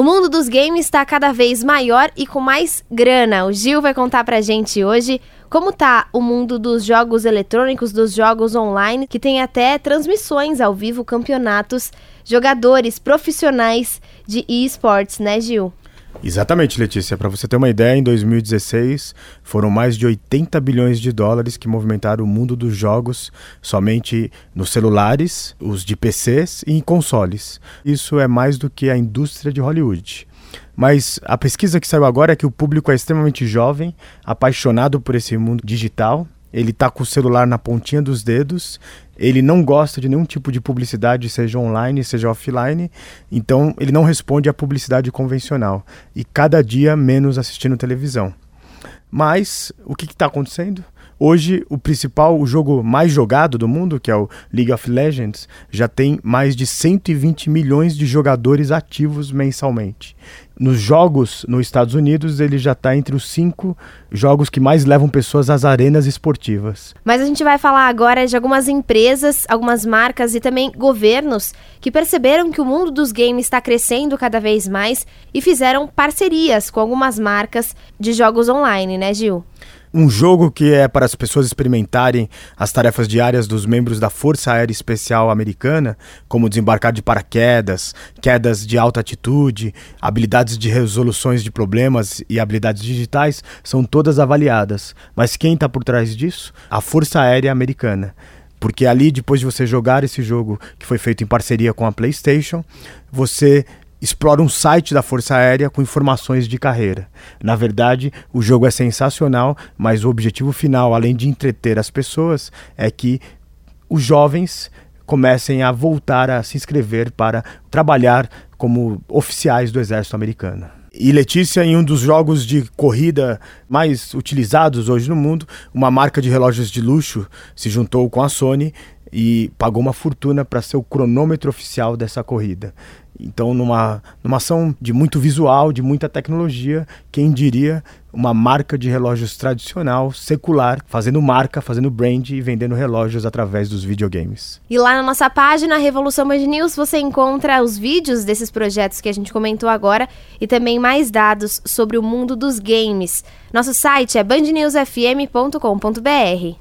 O mundo dos games está cada vez maior e com mais grana. O Gil vai contar pra gente hoje como tá o mundo dos jogos eletrônicos, dos jogos online, que tem até transmissões ao vivo, campeonatos, jogadores profissionais de esportes, né, Gil? Exatamente, Letícia. Para você ter uma ideia, em 2016 foram mais de 80 bilhões de dólares que movimentaram o mundo dos jogos somente nos celulares, os de PCs e em consoles. Isso é mais do que a indústria de Hollywood. Mas a pesquisa que saiu agora é que o público é extremamente jovem, apaixonado por esse mundo digital ele está com o celular na pontinha dos dedos, ele não gosta de nenhum tipo de publicidade, seja online, seja offline, então ele não responde à publicidade convencional e cada dia menos assistindo televisão. Mas o que está acontecendo? Hoje, o principal, o jogo mais jogado do mundo, que é o League of Legends, já tem mais de 120 milhões de jogadores ativos mensalmente. Nos jogos nos Estados Unidos, ele já está entre os cinco jogos que mais levam pessoas às arenas esportivas. Mas a gente vai falar agora de algumas empresas, algumas marcas e também governos que perceberam que o mundo dos games está crescendo cada vez mais e fizeram parcerias com algumas marcas de jogos online, né, Gil? Um jogo que é para as pessoas experimentarem as tarefas diárias dos membros da Força Aérea Especial Americana, como desembarcar de paraquedas, quedas de alta altitude, habilidades de resoluções de problemas e habilidades digitais, são todas avaliadas. Mas quem está por trás disso? A Força Aérea Americana. Porque ali, depois de você jogar esse jogo que foi feito em parceria com a PlayStation, você explora um site da Força Aérea com informações de carreira. Na verdade, o jogo é sensacional, mas o objetivo final, além de entreter as pessoas, é que os jovens comecem a voltar a se inscrever para trabalhar como oficiais do exército americano. E Letícia, em um dos jogos de corrida mais utilizados hoje no mundo, uma marca de relógios de luxo se juntou com a Sony e pagou uma fortuna para ser o cronômetro oficial dessa corrida. Então, numa, numa ação de muito visual, de muita tecnologia, quem diria uma marca de relógios tradicional, secular, fazendo marca, fazendo brand e vendendo relógios através dos videogames. E lá na nossa página, Revolução Band News, você encontra os vídeos desses projetos que a gente comentou agora e também mais dados sobre o mundo dos games. Nosso site é bandnewsfm.com.br.